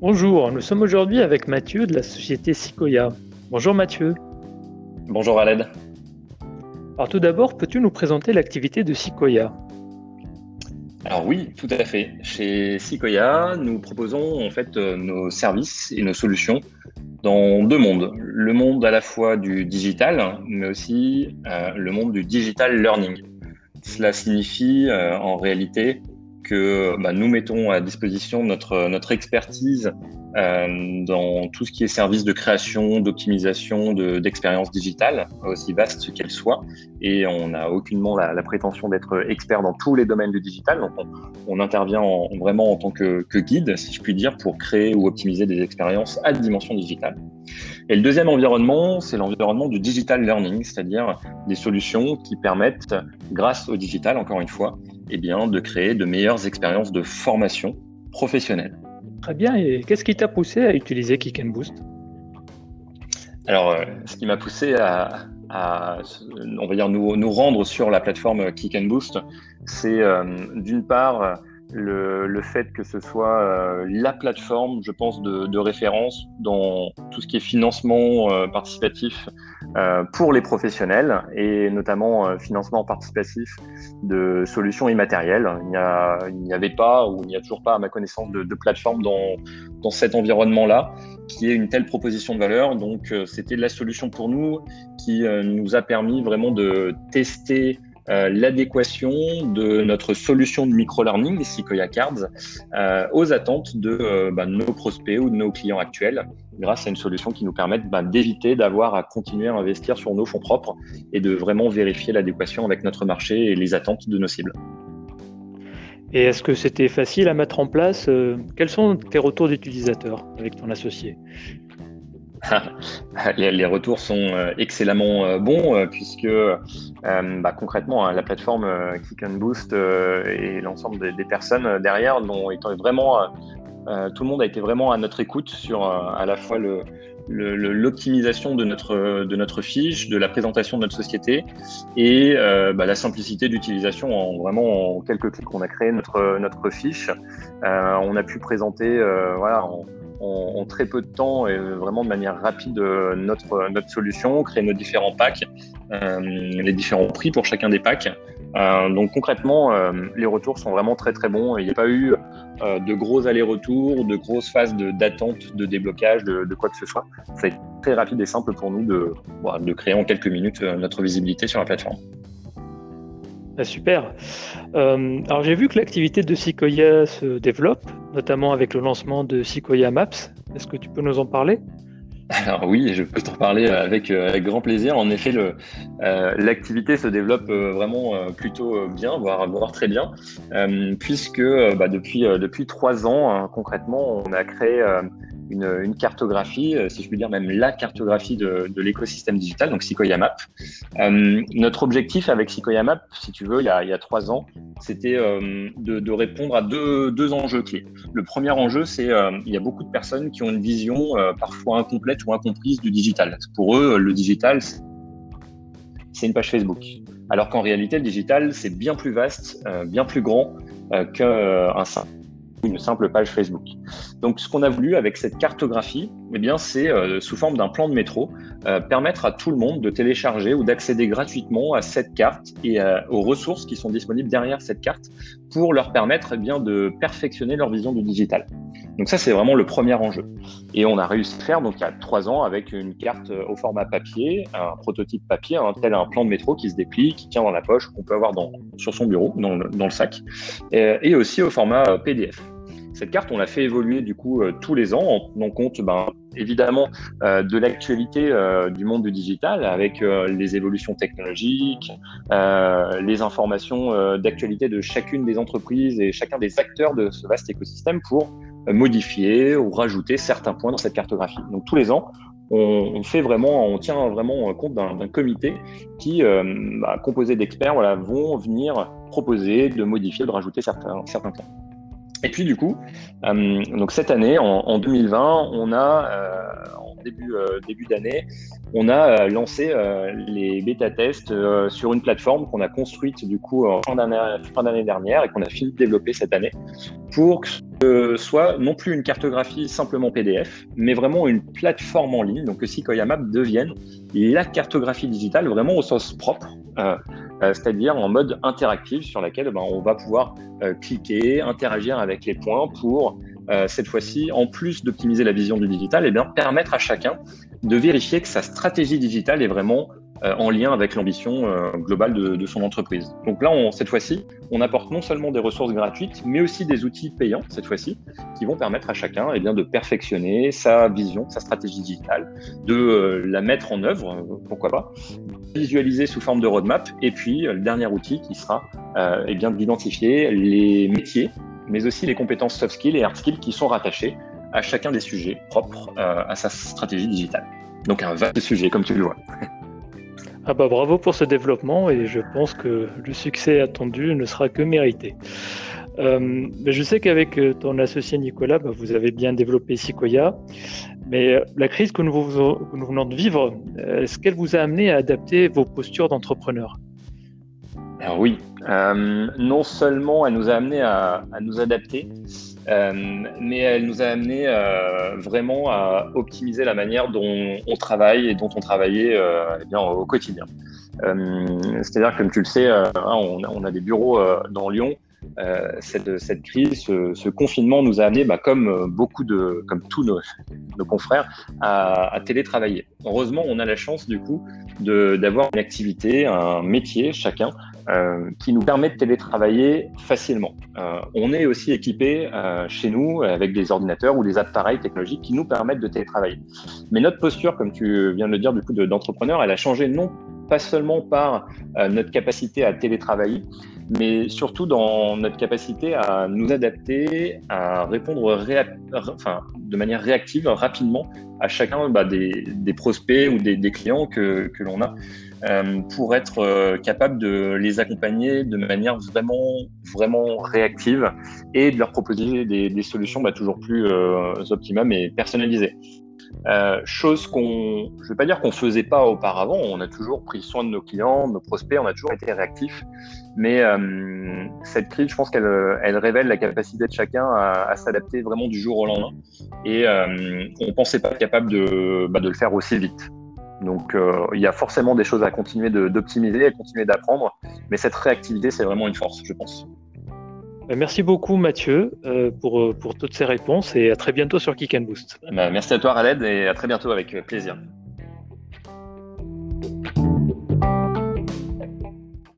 Bonjour, nous sommes aujourd'hui avec Mathieu de la société Sequoia. Bonjour Mathieu. Bonjour Aled. Alors tout d'abord, peux-tu nous présenter l'activité de Sequoia? Alors oui, tout à fait. Chez Sequoia, nous proposons en fait euh, nos services et nos solutions dans deux mondes. Le monde à la fois du digital, mais aussi euh, le monde du digital learning. Cela signifie euh, en réalité que bah, nous mettons à disposition notre, expertise euh, dans tout ce qui est service de création, d'optimisation, d'expérience digitale, aussi vaste qu'elle soit. Et on n'a aucunement la, prétention d'être expert dans tous les domaines du digital. Donc on, intervient vraiment en tant que, guide, si je puis dire, pour créer ou optimiser des expériences à dimension digitale. Et le deuxième environnement, c'est l'environnement du digital learning, c'est-à-dire des solutions qui permettent, grâce au digital, encore une fois, eh bien, de créer de meilleures expériences de formation professionnelle. Très bien. Et qu'est-ce qui t'a poussé à utiliser Kick and Boost Alors, euh, ce qui m'a poussé à, on va dire, nous, nous, rendre sur la plateforme Kick and Boost, c'est euh, d'une part le, le, fait que ce soit euh, la plateforme, je pense, de, de, référence dans tout ce qui est financement participatif pour les professionnels et notamment euh, financement participatif de solutions immatérielles. Il n'y avait pas ou il n'y a toujours pas, à ma connaissance, de, de plateforme dans, cet environnement-là qui ait une telle proposition de valeur. Donc, euh, c'était la solution pour nous qui nous a permis vraiment de tester euh, l'adéquation de notre solution de micro-learning, Sequoia Cards, euh, aux attentes de euh, bah, nos prospects ou de nos clients actuels, grâce à une solution qui nous permet bah, d'éviter d'avoir à continuer à investir sur nos fonds propres et de vraiment vérifier l'adéquation avec notre marché et les attentes de nos cibles. Et est-ce que c'était facile à mettre en place Quels sont tes retours d'utilisateurs avec ton associé? Les, retours sont euh, excellemment euh, bons euh, puisque bah, concrètement hein, la plateforme Kick and Boost et l'ensemble des, personnes derrière ont été vraiment tout le monde a été vraiment à notre écoute sur à la fois l'optimisation de notre, de notre fiche, de la présentation de notre société et bah, la simplicité d'utilisation. En, vraiment, en quelques clics, on a créé notre, notre fiche. on a pu présenter voilà, en, en, très peu de temps et vraiment de manière rapide euh, notre, notre solution, créer nos différents packs, euh, les différents prix pour chacun des packs. Euh, donc concrètement, les retours sont vraiment très très bons. Il n'y a pas eu de gros allers-retours, de grosses phases d'attente, de, déblocage, de, quoi que ce soit. C'est très rapide et simple pour nous de, de créer en quelques minutes notre visibilité sur la plateforme. Ah, super. Euh, alors j'ai vu que l'activité de Sequoia se développe, notamment avec le lancement de Sequoia Maps. Est-ce que tu peux nous en parler? Alors oui, je peux t'en parler avec, euh, avec, grand plaisir. En effet, euh, l'activité se développe vraiment plutôt bien, voire, voire très bien, puisque bah, depuis, depuis trois ans, hein, concrètement, on a créé une, cartographie, euh, si je puis dire même la cartographie de, l'écosystème digital, donc Sequoia Map. Euh, notre objectif avec Sequoia Map, si tu veux, il y a, trois ans, c'était euh, de, répondre à deux, enjeux clés. Le premier enjeu, c'est il y a beaucoup de personnes qui ont une vision parfois incomplète ou incomprise du digital. Pour eux, le digital, c'est une page Facebook. Alors qu'en réalité, le digital, c'est bien plus vaste, bien plus grand qu'un simple une simple page Facebook. Donc, ce qu'on a voulu avec cette cartographie, eh bien, c'est euh, sous forme d'un plan de métro, euh, permettre à tout le monde de télécharger ou d'accéder gratuitement à cette carte et euh, aux ressources qui sont disponibles derrière cette carte pour leur permettre eh bien de perfectionner leur vision du digital. Donc ça, c'est vraiment le premier enjeu. Et on a réussi à faire donc il y a trois ans avec une carte au format papier, un prototype papier, un tel un plan de métro qui se déplie, qui tient dans la poche, qu'on peut avoir dans, sur son bureau, dans le, le sac, et aussi au format PDF. Cette carte, on l'a fait évoluer du coup euh, tous les ans en tenant compte ben, évidemment euh, de l'actualité euh, du monde du digital avec les évolutions technologiques, les informations d'actualité de chacune des entreprises et chacun des acteurs de ce vaste écosystème pour modifier ou rajouter certains points dans cette cartographie. Donc tous les ans, on, fait vraiment, on tient vraiment compte d'un comité qui, bah, composé d'experts, voilà, vont venir proposer de modifier, de rajouter certains, certains points. Et puis du coup, euh, donc cette année, en, 2020, on a, euh, en début, début d'année, on a lancé les bêta-tests sur une plateforme qu'on a construite du coup en fin d'année dernière et qu'on a fini de développer cette année pour que ce soit non plus une cartographie simplement PDF, mais vraiment une plateforme en ligne, donc que Sequoia Map devienne la cartographie digitale vraiment au sens propre, euh, euh, c'est-à-dire en mode interactif sur laquelle ben, on va pouvoir euh, cliquer, interagir avec les points pour cette fois-ci, en plus d'optimiser la vision du digital, et eh bien permettre à chacun de vérifier que sa stratégie digitale est vraiment euh, en lien avec l'ambition euh, globale de, son entreprise. Donc là, cette fois-ci, on apporte non seulement des ressources gratuites, mais aussi des outils payants, cette fois-ci, qui vont permettre à chacun eh bien, de perfectionner sa vision, sa stratégie digitale, de euh, la mettre en œuvre, pourquoi pas, visualiser sous forme de roadmap, et puis le dernier outil qui sera eh bien, d'identifier les métiers, mais aussi les compétences soft skills et hard skills qui sont rattachés à chacun des sujets propres à sa stratégie digitale. Donc un vaste sujet, comme tu le vois. Ah bah bravo pour ce développement et je pense que le succès attendu ne sera que mérité. Euh, je sais qu'avec euh, ton associé Nicolas, bah, vous avez bien développé Sequoia, mais euh, la crise que nous, venons de vivre, est-ce qu'elle vous a amené à adapter vos postures d'entrepreneur? Oui, non seulement elle nous a amené à nous adapter, euh, mais elle nous a amené euh, vraiment à optimiser la manière dont on travaille et dont on travaillait euh, eh au quotidien. C'est-à-dire, comme tu le sais, hein, on, a des bureaux dans Lyon. cette, crise, ce, confinement nous a amené, bah, comme beaucoup comme tous nos, nos confrères, à, télétravailler. Heureusement, on a la chance du coup d'avoir une activité, un métier chacun euh, qui nous permet de télétravailler facilement. Euh, on est aussi équipé euh, chez nous avec des ordinateurs ou des appareils technologiques qui nous permettent de télétravailler. Mais notre posture, comme tu viens de le dire du coup d'entrepreneur, elle a changé non pas seulement par notre capacité à télétravailler, mais surtout dans notre capacité à nous adapter, à répondre enfin, de manière réactive rapidement à chacun bah, des, des, prospects ou des, des clients que, que l'on a. Euh, pour être euh, capable de les accompagner de manière vraiment, vraiment réactive et de leur proposer des, des solutions bah, toujours plus euh, optimales et personnalisées. Euh, chose qu'on, je vais pas dire qu'on faisait pas auparavant, on a toujours pris soin de nos clients, de nos prospects, on a toujours été réactifs. Mais euh, cette crise, je pense qu'elle elle révèle la capacité de chacun à, s'adapter vraiment du jour au lendemain. Et euh, on pensait pas être capable de, bah, de le faire aussi vite. Donc il y a forcément des choses à continuer d'optimiser, à continuer d'apprendre, mais cette réactivité, c'est vraiment une force, je pense. Euh, merci beaucoup Mathieu euh, pour, pour toutes ces réponses et à très bientôt sur Kick and Boost. Bah, merci à toi Raled et à très bientôt avec plaisir.